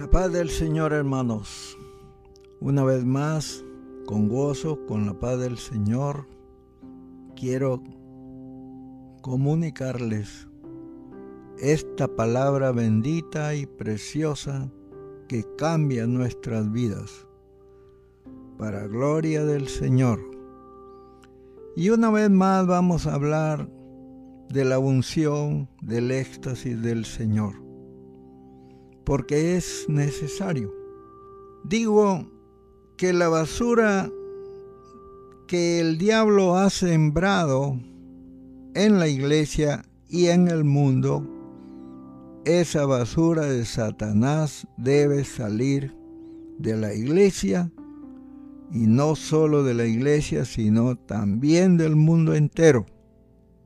La paz del Señor, hermanos. Una vez más, con gozo, con la paz del Señor, quiero comunicarles esta palabra bendita y preciosa que cambia nuestras vidas para gloria del Señor. Y una vez más vamos a hablar de la unción, del éxtasis del Señor, porque es necesario. Digo que la basura que el diablo ha sembrado en la iglesia y en el mundo, esa basura de Satanás debe salir de la iglesia y no solo de la iglesia, sino también del mundo entero.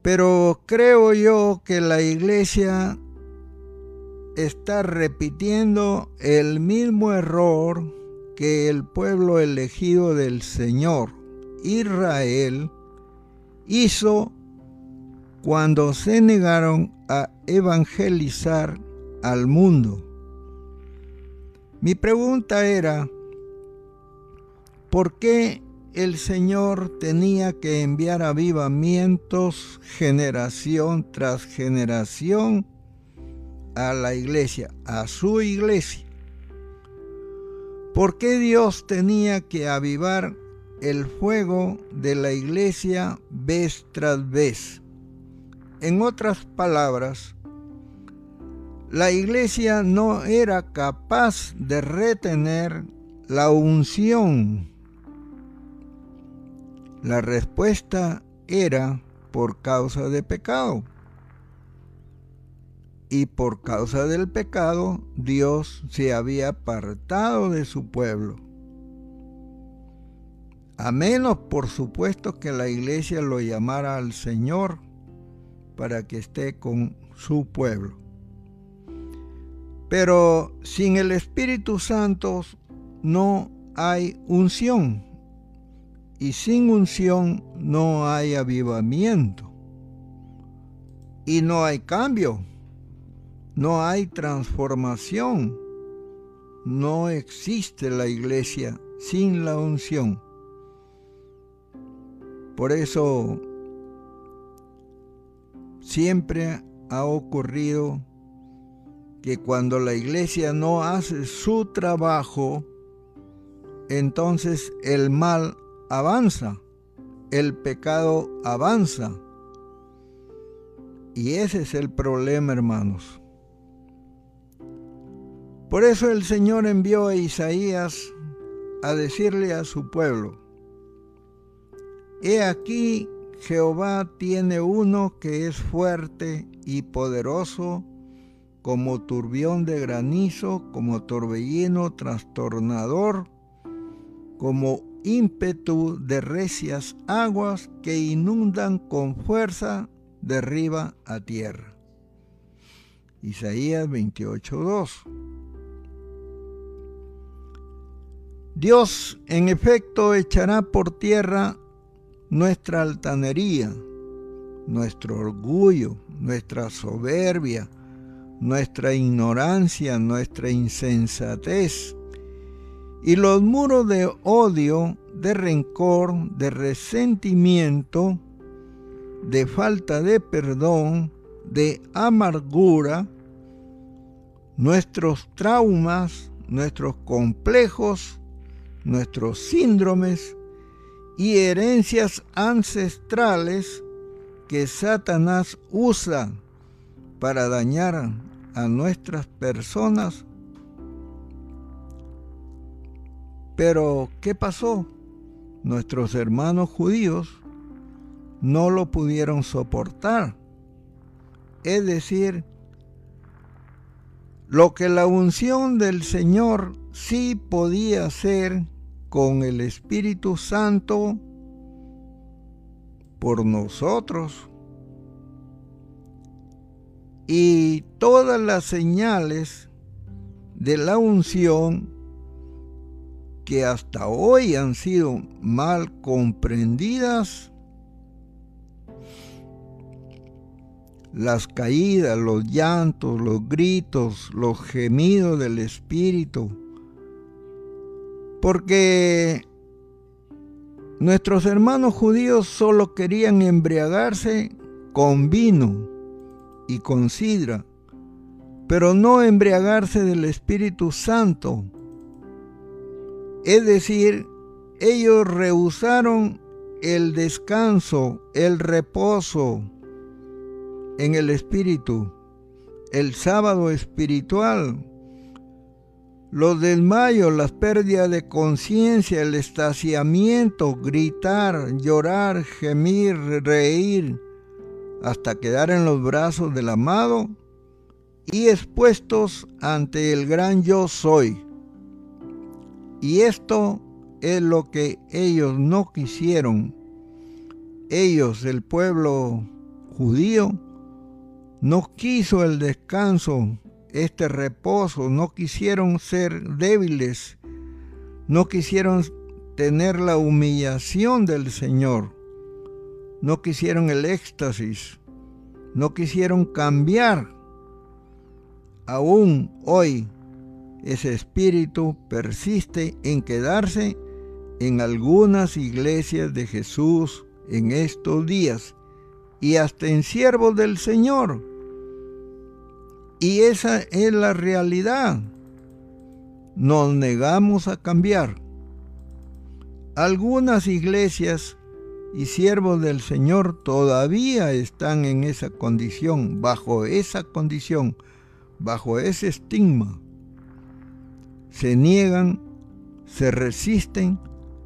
Pero creo yo que la iglesia está repitiendo el mismo error que el pueblo elegido del Señor, Israel, hizo cuando se negaron a evangelizar al mundo. Mi pregunta era, ¿por qué el Señor tenía que enviar avivamientos generación tras generación a la iglesia, a su iglesia. ¿Por qué Dios tenía que avivar el fuego de la iglesia vez tras vez? En otras palabras, la iglesia no era capaz de retener la unción la respuesta era por causa de pecado. Y por causa del pecado Dios se había apartado de su pueblo. A menos, por supuesto, que la iglesia lo llamara al Señor para que esté con su pueblo. Pero sin el Espíritu Santo no hay unción y sin unción no hay avivamiento. Y no hay cambio. No hay transformación. No existe la iglesia sin la unción. Por eso siempre ha ocurrido que cuando la iglesia no hace su trabajo, entonces el mal avanza, el pecado avanza. Y ese es el problema, hermanos. Por eso el Señor envió a Isaías a decirle a su pueblo, He aquí Jehová tiene uno que es fuerte y poderoso, como turbión de granizo, como torbellino trastornador, como ímpetu de recias aguas que inundan con fuerza de arriba a tierra. Isaías 28.2 Dios en efecto echará por tierra nuestra altanería, nuestro orgullo, nuestra soberbia, nuestra ignorancia, nuestra insensatez, y los muros de odio, de rencor, de resentimiento, de falta de perdón, de amargura, nuestros traumas, nuestros complejos, nuestros síndromes y herencias ancestrales que Satanás usa para dañar a nuestras personas Pero, ¿qué pasó? Nuestros hermanos judíos no lo pudieron soportar. Es decir, lo que la unción del Señor sí podía hacer con el Espíritu Santo por nosotros. Y todas las señales de la unción que hasta hoy han sido mal comprendidas, las caídas, los llantos, los gritos, los gemidos del Espíritu. Porque nuestros hermanos judíos solo querían embriagarse con vino y con sidra, pero no embriagarse del Espíritu Santo. Es decir, ellos rehusaron el descanso, el reposo, en el espíritu, el sábado espiritual, los desmayos, las pérdidas de conciencia, el estaciamiento, gritar, llorar, gemir, reír, hasta quedar en los brazos del amado y expuestos ante el gran yo soy. Y esto es lo que ellos no quisieron. Ellos, el pueblo judío, no quiso el descanso, este reposo, no quisieron ser débiles, no quisieron tener la humillación del Señor, no quisieron el éxtasis, no quisieron cambiar. Aún hoy ese espíritu persiste en quedarse en algunas iglesias de Jesús en estos días y hasta en siervos del Señor y esa es la realidad. Nos negamos a cambiar. Algunas iglesias y siervos del Señor todavía están en esa condición, bajo esa condición, bajo ese estigma. Se niegan, se resisten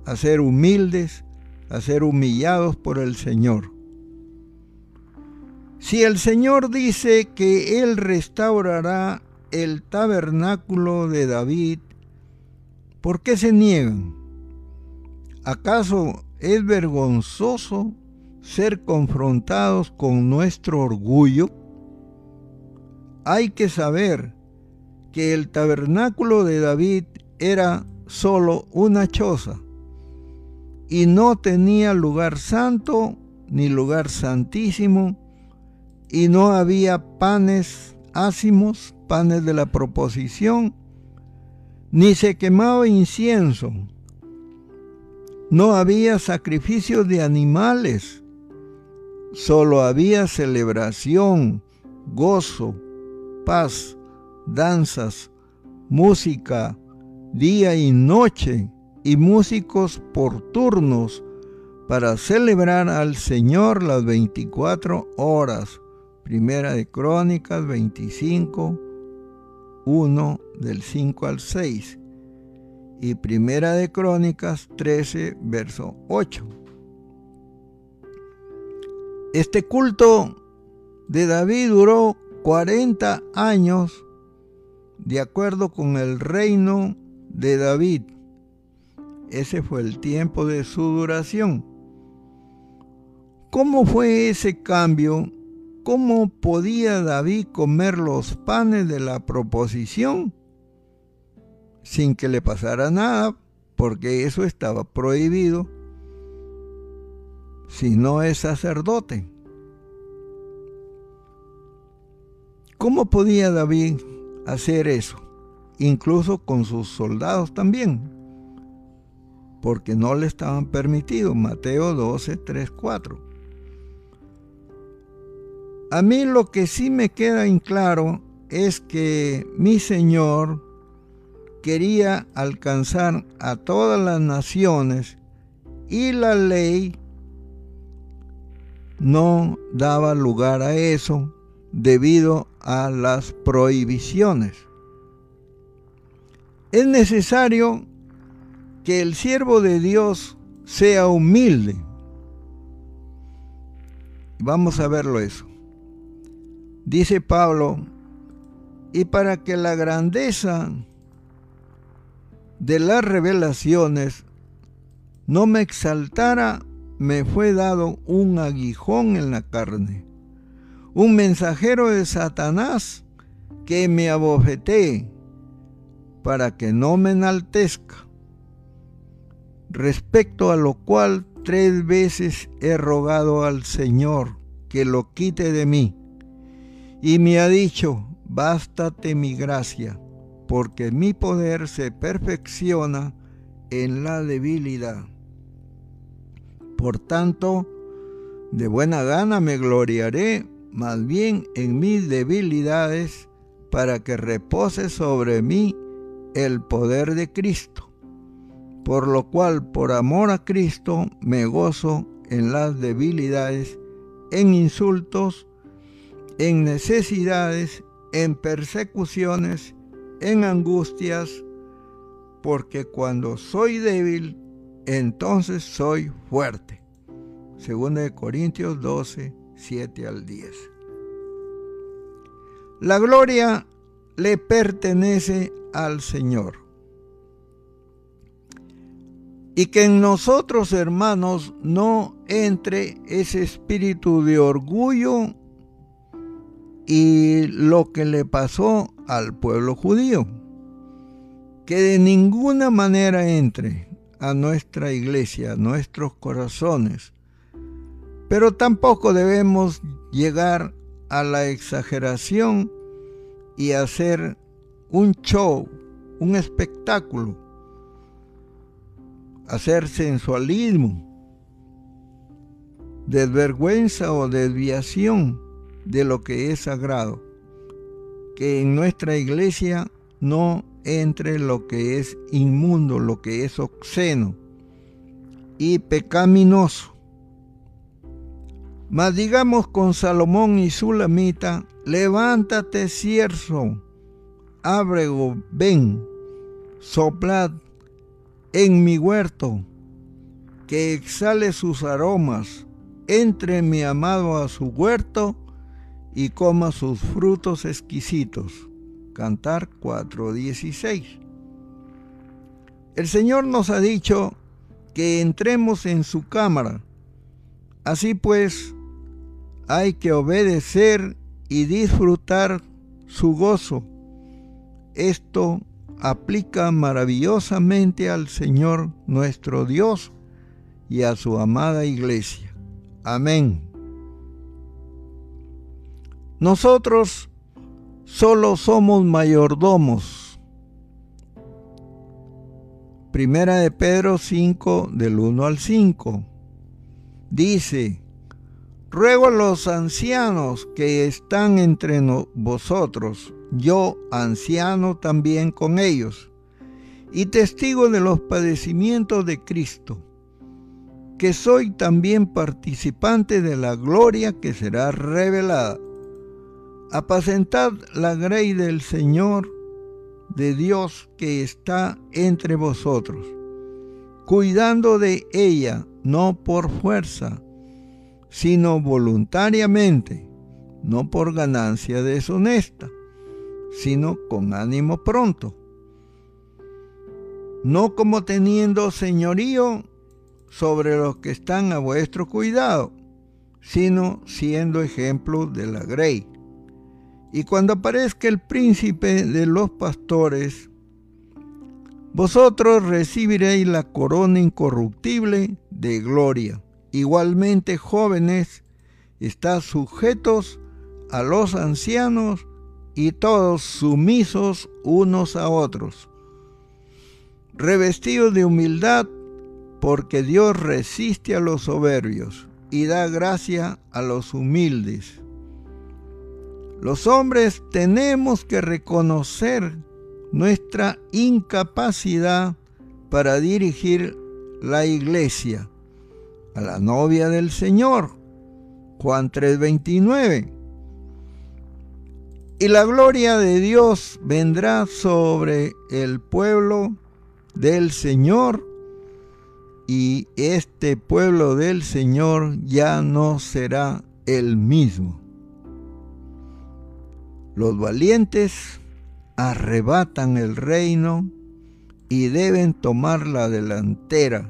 a ser humildes, a ser humillados por el Señor. Si el Señor dice que Él restaurará el tabernáculo de David, ¿por qué se niegan? ¿Acaso es vergonzoso ser confrontados con nuestro orgullo? Hay que saber que el tabernáculo de David era solo una choza y no tenía lugar santo ni lugar santísimo y no había panes ácimos, panes de la proposición, ni se quemaba incienso. No había sacrificios de animales, solo había celebración, gozo, paz, danzas, música, día y noche, y músicos por turnos para celebrar al Señor las 24 horas. Primera de Crónicas 25, 1 del 5 al 6 y Primera de Crónicas 13, verso 8. Este culto de David duró 40 años de acuerdo con el reino de David. Ese fue el tiempo de su duración. ¿Cómo fue ese cambio ¿cómo podía David comer los panes de la proposición sin que le pasara nada? Porque eso estaba prohibido si no es sacerdote. ¿Cómo podía David hacer eso? Incluso con sus soldados también. Porque no le estaban permitidos. Mateo 12, 3, 4. A mí lo que sí me queda en claro es que mi Señor quería alcanzar a todas las naciones y la ley no daba lugar a eso debido a las prohibiciones. Es necesario que el siervo de Dios sea humilde. Vamos a verlo eso. Dice Pablo, y para que la grandeza de las revelaciones no me exaltara, me fue dado un aguijón en la carne, un mensajero de Satanás que me abofetee para que no me enaltezca, respecto a lo cual tres veces he rogado al Señor que lo quite de mí. Y me ha dicho, bástate mi gracia, porque mi poder se perfecciona en la debilidad. Por tanto, de buena gana me gloriaré más bien en mis debilidades para que repose sobre mí el poder de Cristo. Por lo cual, por amor a Cristo, me gozo en las debilidades, en insultos, en necesidades, en persecuciones, en angustias, porque cuando soy débil, entonces soy fuerte. Segunda de Corintios 12, 7 al 10. La gloria le pertenece al Señor. Y que en nosotros, hermanos, no entre ese espíritu de orgullo y lo que le pasó al pueblo judío. Que de ninguna manera entre a nuestra iglesia, a nuestros corazones. Pero tampoco debemos llegar a la exageración y hacer un show, un espectáculo, hacer sensualismo, desvergüenza o desviación de lo que es sagrado. Que en nuestra iglesia no entre lo que es inmundo, lo que es obsceno y pecaminoso. Mas digamos con Salomón y Sulamita, levántate cierzo, ábrego, ven, soplad en mi huerto, que exhale sus aromas, entre mi amado a su huerto, y coma sus frutos exquisitos. Cantar 4:16. El Señor nos ha dicho que entremos en su cámara. Así pues, hay que obedecer y disfrutar su gozo. Esto aplica maravillosamente al Señor nuestro Dios y a su amada iglesia. Amén. Nosotros solo somos mayordomos. Primera de Pedro 5 del 1 al 5. Dice, ruego a los ancianos que están entre vosotros, yo anciano también con ellos, y testigo de los padecimientos de Cristo, que soy también participante de la gloria que será revelada Apacentad la grey del Señor, de Dios que está entre vosotros, cuidando de ella no por fuerza, sino voluntariamente, no por ganancia deshonesta, sino con ánimo pronto, no como teniendo señorío sobre los que están a vuestro cuidado, sino siendo ejemplo de la grey y cuando aparezca el príncipe de los pastores, vosotros recibiréis la corona incorruptible de gloria. Igualmente, jóvenes, estad sujetos a los ancianos y todos sumisos unos a otros, revestidos de humildad, porque Dios resiste a los soberbios y da gracia a los humildes. Los hombres tenemos que reconocer nuestra incapacidad para dirigir la iglesia a la novia del Señor. Juan 3:29. Y la gloria de Dios vendrá sobre el pueblo del Señor y este pueblo del Señor ya no será el mismo. Los valientes arrebatan el reino y deben tomar la delantera.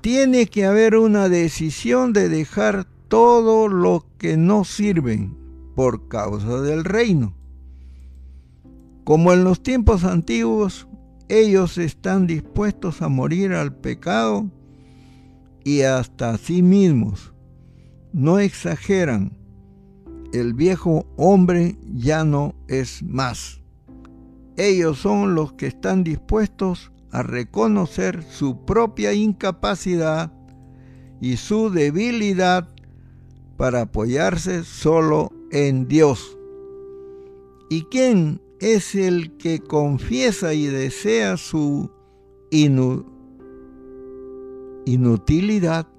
Tiene que haber una decisión de dejar todo lo que no sirve por causa del reino. Como en los tiempos antiguos, ellos están dispuestos a morir al pecado y hasta a sí mismos. No exageran el viejo hombre ya no es más. Ellos son los que están dispuestos a reconocer su propia incapacidad y su debilidad para apoyarse solo en Dios. ¿Y quién es el que confiesa y desea su inutilidad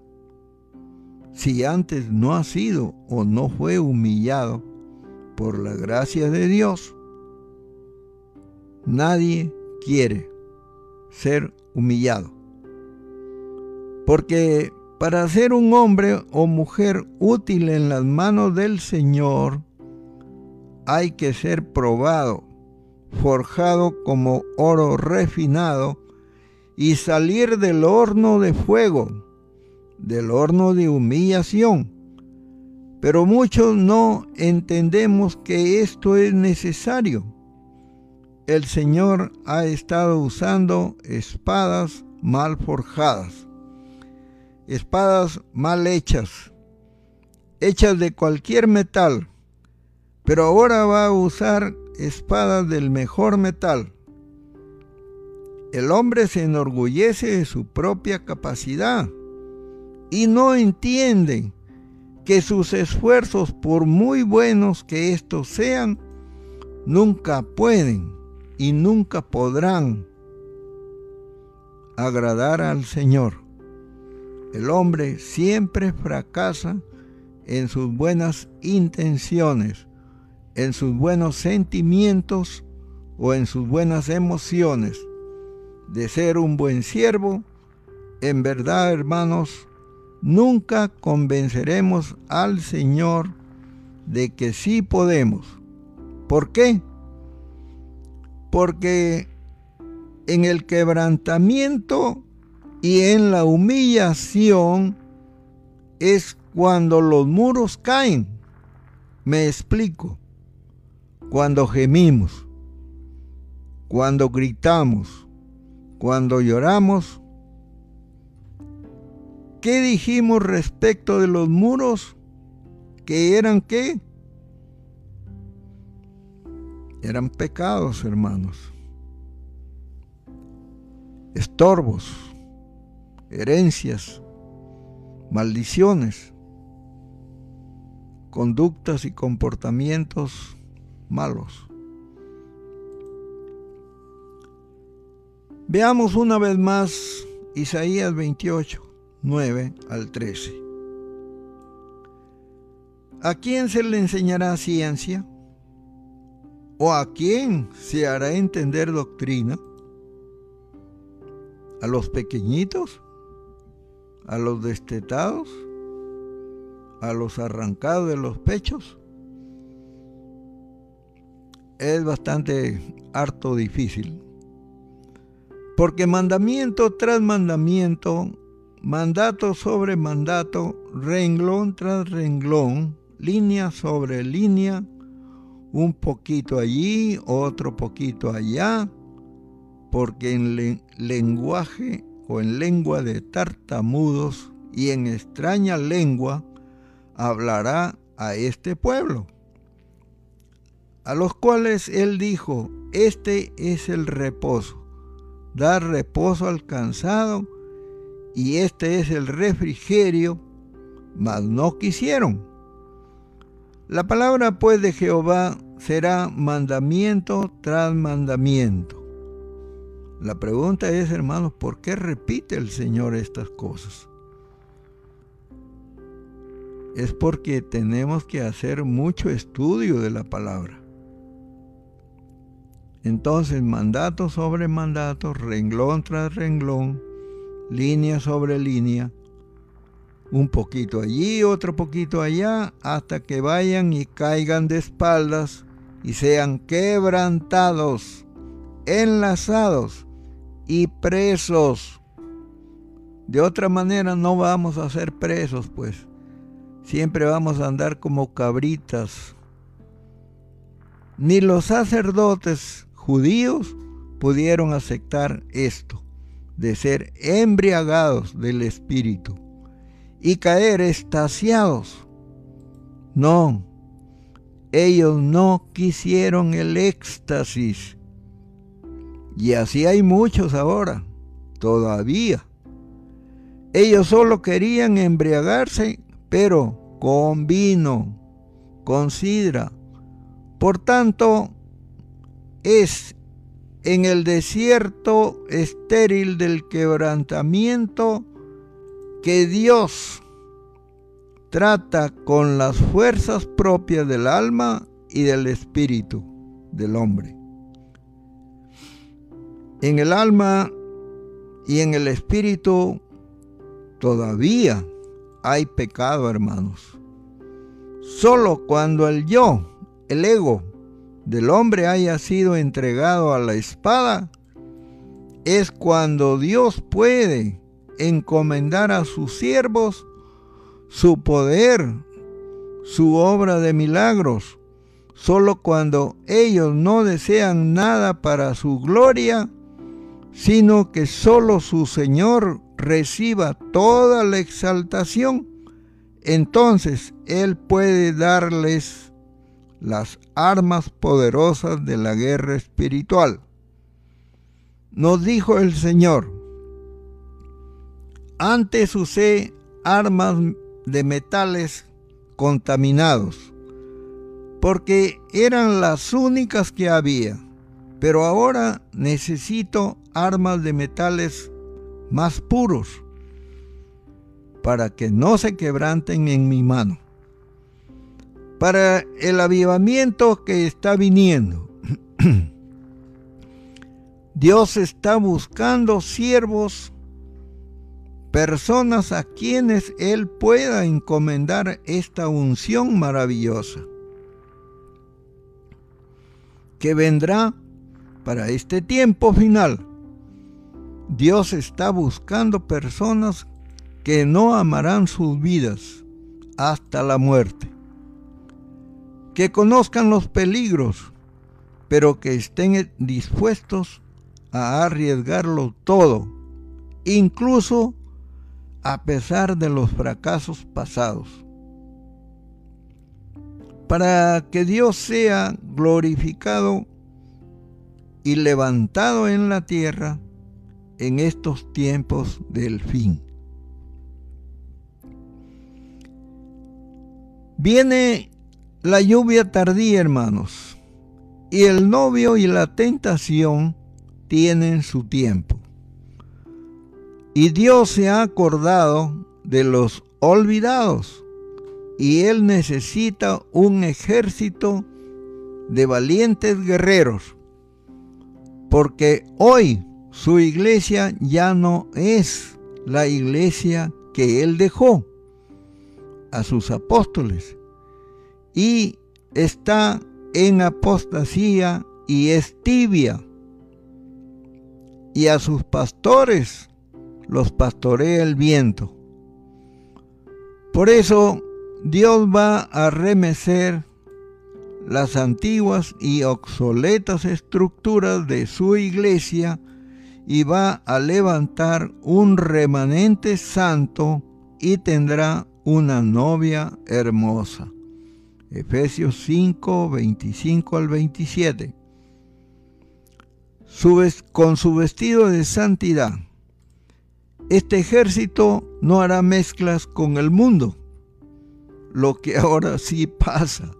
si antes no ha sido o no fue humillado por la gracia de Dios? Nadie quiere ser humillado. Porque para ser un hombre o mujer útil en las manos del Señor, hay que ser probado forjado como oro refinado, y salir del horno de fuego, del horno de humillación. Pero muchos no entendemos que esto es necesario. El Señor ha estado usando espadas mal forjadas, espadas mal hechas, hechas de cualquier metal, pero ahora va a usar espadas del mejor metal. El hombre se enorgullece de su propia capacidad y no entiende que sus esfuerzos, por muy buenos que estos sean, nunca pueden y nunca podrán agradar al Señor. El hombre siempre fracasa en sus buenas intenciones en sus buenos sentimientos o en sus buenas emociones de ser un buen siervo, en verdad, hermanos, nunca convenceremos al Señor de que sí podemos. ¿Por qué? Porque en el quebrantamiento y en la humillación es cuando los muros caen. Me explico cuando gemimos, cuando gritamos, cuando lloramos. ¿Qué dijimos respecto de los muros? ¿Que eran qué? Eran pecados, hermanos. Estorbos, herencias, maldiciones, conductas y comportamientos malos. Veamos una vez más Isaías 28, 9 al 13. ¿A quién se le enseñará ciencia? ¿O a quién se hará entender doctrina? ¿A los pequeñitos? ¿A los destetados? ¿A los arrancados de los pechos? es bastante harto difícil. Porque mandamiento tras mandamiento, mandato sobre mandato, renglón tras renglón, línea sobre línea, un poquito allí, otro poquito allá, porque en lenguaje o en lengua de tartamudos y en extraña lengua hablará a este pueblo a los cuales él dijo, este es el reposo, dar reposo al cansado, y este es el refrigerio, mas no quisieron. La palabra pues de Jehová será mandamiento tras mandamiento. La pregunta es, hermanos, ¿por qué repite el Señor estas cosas? Es porque tenemos que hacer mucho estudio de la palabra. Entonces, mandato sobre mandato, renglón tras renglón, línea sobre línea, un poquito allí, otro poquito allá, hasta que vayan y caigan de espaldas y sean quebrantados, enlazados y presos. De otra manera no vamos a ser presos, pues. Siempre vamos a andar como cabritas. Ni los sacerdotes judíos pudieron aceptar esto, de ser embriagados del Espíritu y caer estasiados. No, ellos no quisieron el éxtasis. Y así hay muchos ahora, todavía. Ellos solo querían embriagarse, pero con vino, con sidra. Por tanto, es en el desierto estéril del quebrantamiento que Dios trata con las fuerzas propias del alma y del espíritu del hombre. En el alma y en el espíritu todavía hay pecado, hermanos. Solo cuando el yo, el ego del hombre haya sido entregado a la espada, es cuando Dios puede encomendar a sus siervos su poder, su obra de milagros. Solo cuando ellos no desean nada para su gloria, sino que solo su Señor reciba toda la exaltación, entonces Él puede darles las armas poderosas de la guerra espiritual. Nos dijo el Señor, antes usé armas de metales contaminados, porque eran las únicas que había, pero ahora necesito armas de metales más puros para que no se quebranten en mi mano. Para el avivamiento que está viniendo, Dios está buscando siervos, personas a quienes Él pueda encomendar esta unción maravillosa, que vendrá para este tiempo final. Dios está buscando personas que no amarán sus vidas hasta la muerte, que conozcan los peligros, pero que estén dispuestos a arriesgarlo todo, incluso a pesar de los fracasos pasados. Para que Dios sea glorificado y levantado en la tierra, en estos tiempos del fin. Viene la lluvia tardía, hermanos, y el novio y la tentación tienen su tiempo. Y Dios se ha acordado de los olvidados, y Él necesita un ejército de valientes guerreros, porque hoy su iglesia ya no es la iglesia que él dejó a sus apóstoles y está en apostasía y es tibia. Y a sus pastores los pastorea el viento. Por eso Dios va a remecer las antiguas y obsoletas estructuras de su iglesia y va a levantar un remanente santo y tendrá una novia hermosa. Efesios 5, 25 al 27. con su vestido de santidad. Este ejército no hará mezclas con el mundo, lo que ahora sí pasa.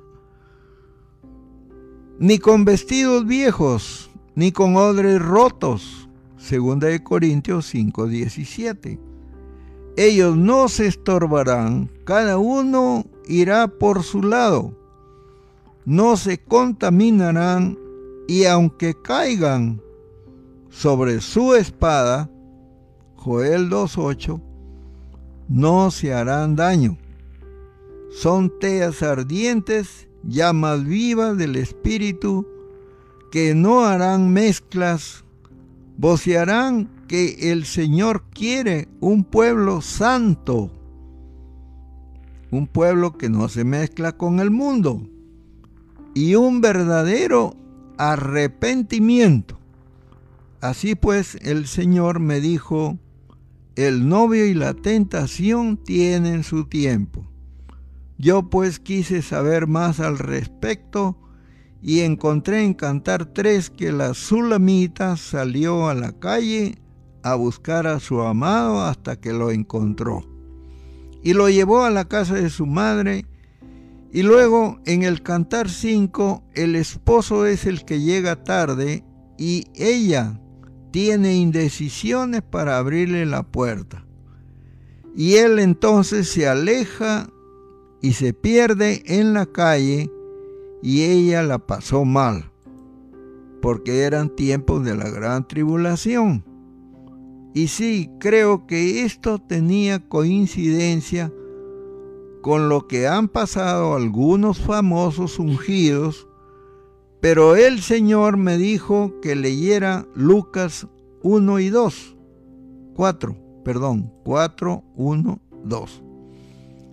Ni con vestidos viejos, ni con odres rotos Segunda de Corintios 5:17. Ellos no se estorbarán, cada uno irá por su lado. No se contaminarán y aunque caigan sobre su espada, Joel 2.8, no se harán daño. Son teas ardientes, llamas vivas del Espíritu, que no harán mezclas vocearán que el Señor quiere un pueblo santo, un pueblo que no se mezcla con el mundo y un verdadero arrepentimiento. Así pues el Señor me dijo, el novio y la tentación tienen su tiempo. Yo pues quise saber más al respecto y encontré en Cantar 3 que la Sulamita salió a la calle a buscar a su amado hasta que lo encontró. Y lo llevó a la casa de su madre. Y luego en el Cantar 5 el esposo es el que llega tarde y ella tiene indecisiones para abrirle la puerta. Y él entonces se aleja y se pierde en la calle y ella la pasó mal, porque eran tiempos de la gran tribulación. Y sí, creo que esto tenía coincidencia con lo que han pasado algunos famosos ungidos, pero el Señor me dijo que leyera Lucas 1 y 2, 4, perdón, 4, 1, 2.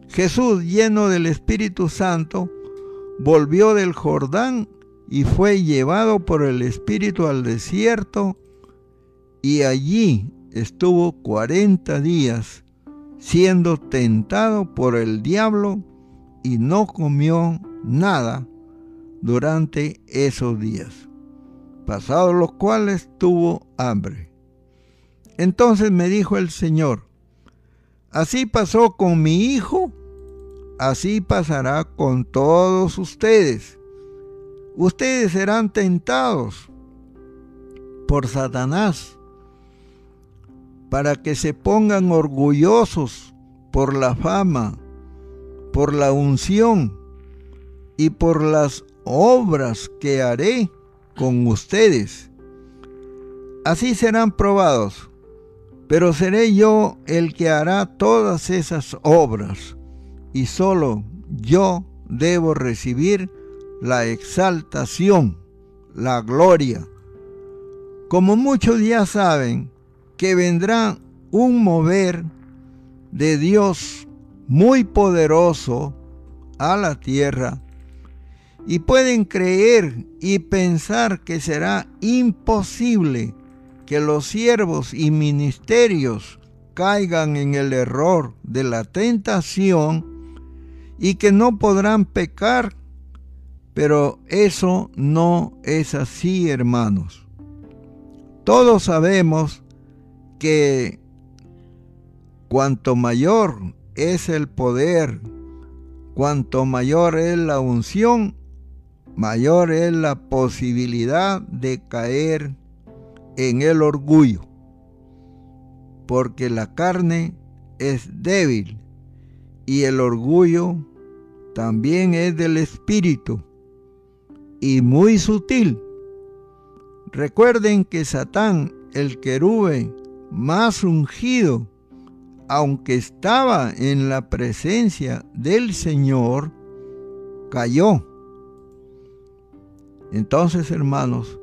Jesús, lleno del Espíritu Santo, volvió del Jordán y fue llevado por el Espíritu al desierto y allí estuvo cuarenta días siendo tentado por el diablo y no comió nada durante esos días, pasados los cuales tuvo hambre. Entonces me dijo el Señor, así pasó con mi hijo así pasará con todos ustedes. Ustedes serán tentados por Satanás para que se pongan orgullosos por la fama, por la unción y por las obras que haré con ustedes. Así serán probados, pero seré yo el que hará todas esas obras y solo yo debo recibir la exaltación, la gloria. Como muchos ya saben que vendrá un mover de Dios muy poderoso a la tierra y pueden creer y pensar que será imposible que los siervos y ministerios caigan en el error de la tentación y que no podrán pecar. Pero eso no es así, hermanos. Todos sabemos que cuanto mayor es el poder, cuanto mayor es la unción, mayor es la posibilidad de caer en el orgullo, porque la carne es débil y el orgullo también es del espíritu y muy sutil. Recuerden que Satán, el querube más ungido, aunque estaba en la presencia del Señor, cayó. Entonces, hermanos,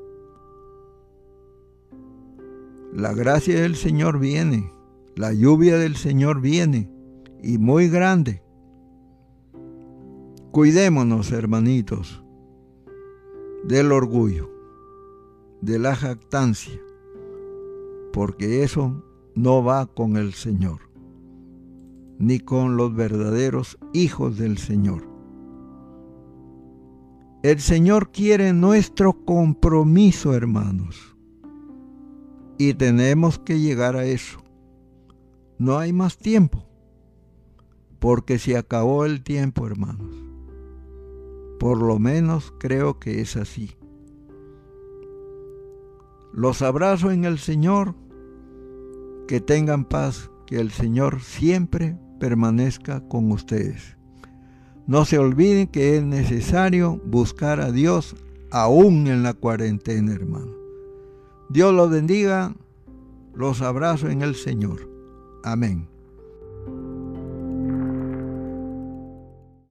la gracia del Señor viene, la lluvia del Señor viene y muy grande. Cuidémonos, hermanitos, del orgullo, de la jactancia, porque eso no va con el Señor, ni con los verdaderos hijos del Señor. El Señor quiere nuestro compromiso, hermanos, y tenemos que llegar a eso. No hay más tiempo, porque se acabó el tiempo, hermanos. Por lo menos creo que es así. Los abrazo en el Señor. Que tengan paz, que el Señor siempre permanezca con ustedes. No se olviden que es necesario buscar a Dios aún en la cuarentena, hermano. Dios los bendiga. Los abrazo en el Señor. Amén.